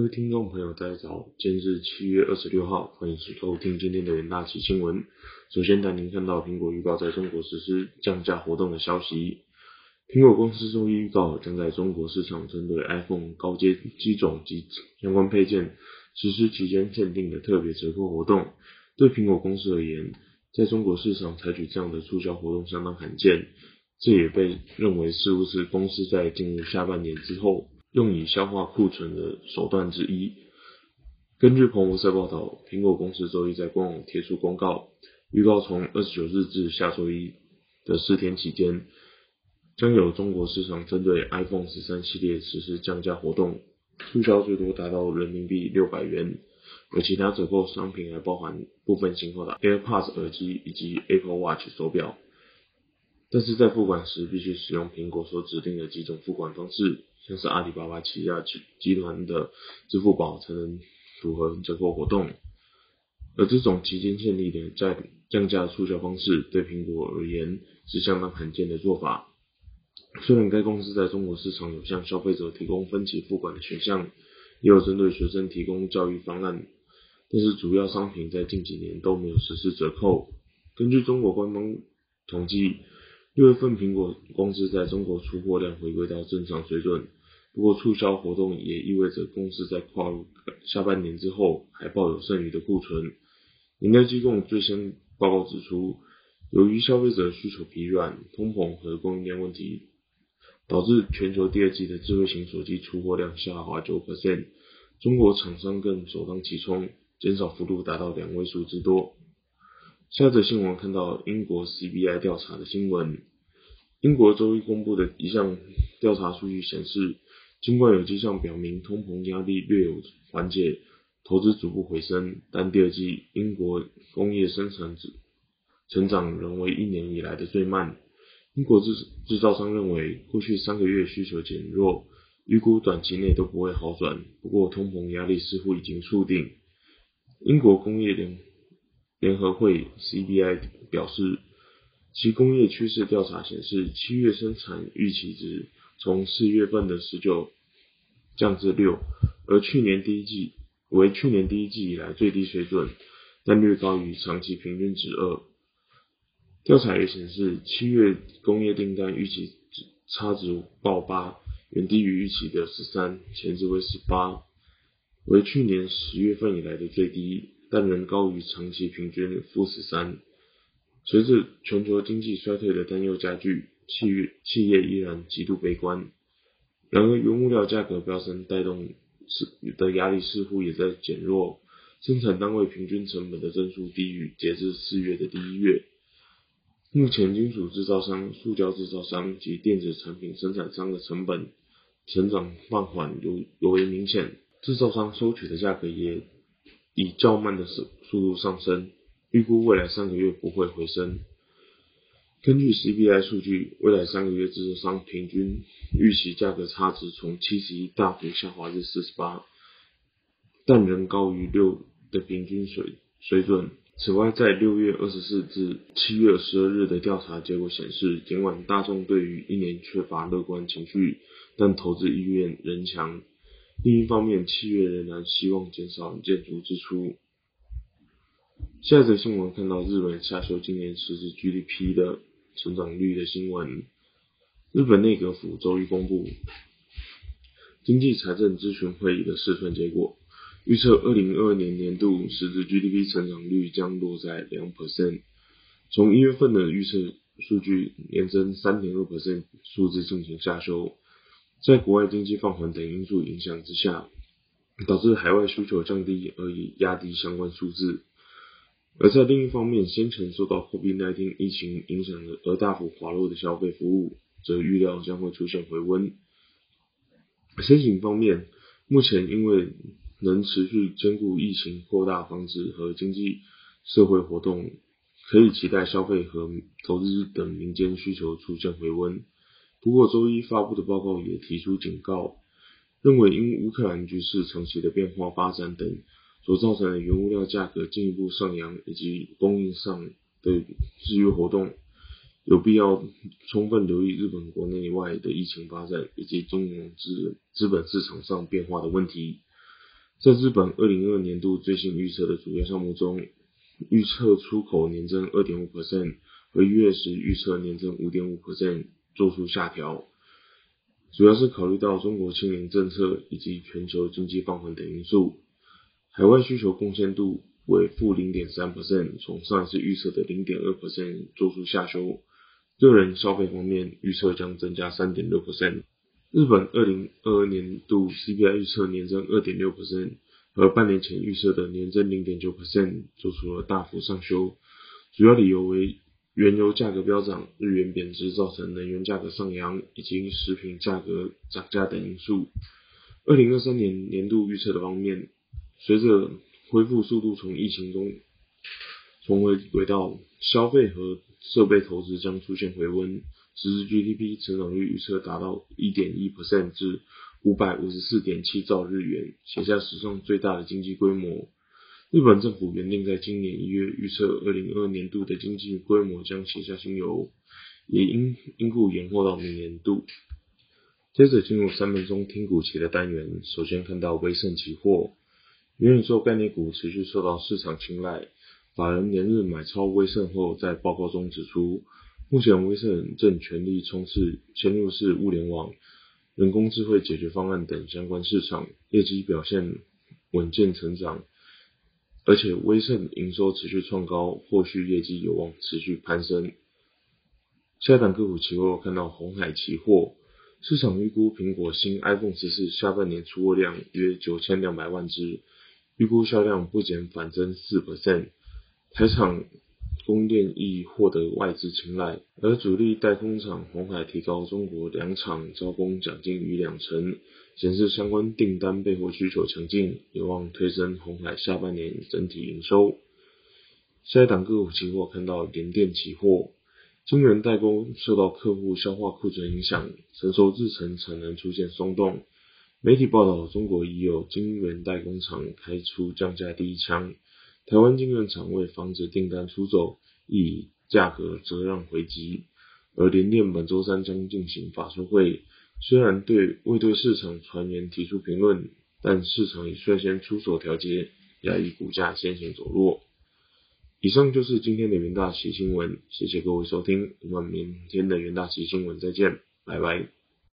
各位听众朋友，大家早，今天是七月二十六号，欢迎收听今天的元大旗新闻。首先带您看到苹果预告在中国实施降价活动的消息。苹果公司周一预告，将在中国市场针对 iPhone 高阶机种及相关配件实施期间限定的特别折扣活动。对苹果公司而言，在中国市场采取这样的促销活动相当罕见，这也被认为似乎是公司在进入下半年之后。用以消化库存的手段之一。根据彭博社报道，苹果公司周一在官网贴出公告，预告从二十九日至下周一的四天期间，将有中国市场针对 iPhone 十三系列实施降价活动，促销最多达到人民币六百元，而其他折扣商品还包含部分型号的 AirPods 耳机以及 Apple Watch 手表。但是在付款时，必须使用苹果所指定的几种付款方式。像是阿里巴巴旗下集集团的支付宝才能符合折扣活动，而这种期间限定的降降价促销方式，对苹果而言是相当罕见的做法。虽然该公司在中国市场有向消费者提供分期付款的选项，也有针对学生提供教育方案，但是主要商品在近几年都没有实施折扣。根据中国官方统计。六月份，苹果公司在中国出货量回归到正常水准。不过，促销活动也意味着公司在跨入下半年之后还抱有剩余的库存。研究机构最新报告指出，由于消费者需求疲软、通膨和供应链问题，导致全球第二季的智慧型手机出货量下滑九 percent。中国厂商更首当其冲，减少幅度达到两位数之多。下则新闻看到英国 CBI 调查的新闻。英国周一公布的一项调查数据显示，尽管有迹象表明通膨压力略有缓解，投资逐步回升，但第二季英国工业生产指成长仍为一年以来的最慢。英国制制造商认为，过去三个月需求减弱，预估短期内都不会好转。不过，通膨压力似乎已经触定。英国工业联联合会 （CBI） 表示，其工业趋势调查显示，七月生产预期值从四月份的十九降至六，而去年第一季为去年第一季以来最低水准，但略高于长期平均值二。调查也显示，七月工业订单预期值差值报八，远低于预期的十三，前值为十八，为去年十月份以来的最低。但仍高于长期平均负十三。随着全球经济衰退的担忧加剧，企业企业依然极度悲观。然而，原物料价格飙升带动是的压力似乎也在减弱。生产单位平均成本的增速低于截至四月的第一月。目前，金属制造商、塑胶制造商及电子产品生产商的成本成长放缓尤尤为明显，制造商收取的价格也。以较慢的速速度上升，预估未来三个月不会回升。根据 CBI 数据，未来三个月制造商平均预期价格差值从七十一大幅下滑至四十八，但仍高于六的平均水水准。此外，在六月二十四至七月十二日的调查结果显示，尽管大众对于一年缺乏乐观情绪，但投资意愿仍强。另一方面，企业仍然希望减少建筑支出。下则新闻看到日本下修今年实质 GDP 的成长率的新闻。日本内阁府周一公布经济财政咨询会议的试算结果，预测二零二二年年度实质 GDP 成长率将落在两 percent。从一月份的预测数据年增三点二 percent 数字进行下修。在国外经济放缓等因素影响之下，导致海外需求降低，而以压低相关数字。而在另一方面，先前受到 COVID-19 疫情影响的而大幅滑落的消费服务，则预料将会出现回温。先行方面，目前因为能持续兼顾疫情扩大防止和经济社会活动，可以期待消费和投资等民间需求出现回温。不过，周一发布的报告也提出警告，认为因乌克兰局势长期的变化发展等所造成的原物料价格进一步上扬，以及供应上的制约活动，有必要充分留意日本国内外的疫情发展以及中国资资本市场上变化的问题。在日本二零二年度最新预测的主要项目中，预测出口年增二点五 percent 和月时预测年增五点五 percent 做出下调，主要是考虑到中国清零政策以及全球经济放缓等因素。海外需求贡献度为负零点三 percent，从上一次预测的零点二 percent 做出下修。个人消费方面预测将增加三点六 percent。日本二零二二年度 CPI 预测年增二点六 percent，和半年前预测的年增零点九 percent 做出了大幅上修，主要理由为原油价格飙涨、日元贬值造成能源价格上扬，以及食品价格涨价等因素。二零二三年年度预测的方面，随着恢复速度从疫情中重回轨道，消费和设备投资将出现回温。实质 GDP 成长率预测达到一点一 percent 至五百五十四点七兆日元，写下史上最大的经济规模。日本政府原定在今年一月预测二零二二年度的经济规模将写下新高，也因因故延后到明年度。接着进入三分钟听股期的单元，首先看到威盛期货，元宇宙概念股持续受到市场青睐，法人连日买超威盛后，在报告中指出。目前，威盛正全力冲刺嵌入式物联网、人工智慧解决方案等相关市场，业绩表现稳健成长，而且威盛营收持续创高，后续业绩有望持续攀升。下一档个股期货看到红海期货，市场预估苹果新 iPhone 十四下半年出货量约九千两百万只，预估销量不减反增四 percent，台厂。供电亦获得外资青睐，而主力代工厂红海提高中国两厂招工奖金逾两成，显示相关订单备货需求强劲，有望推升红海下半年整体营收。下一档个股期货看到联电期货，晶圆代工受到客户消化库存影响，成熟制程产能出现松动。媒体报道，中国已有晶圆代工厂开出降价第一枪。台湾晶圆厂为防止订单出走，以价格折让回击。而联电本周三将进行法说会，虽然对未对市场传言提出评论，但市场已率先出手调节，压抑股价先行走弱。以上就是今天的元大旗新闻，谢谢各位收听，我们明天的元大旗新闻再见，拜拜。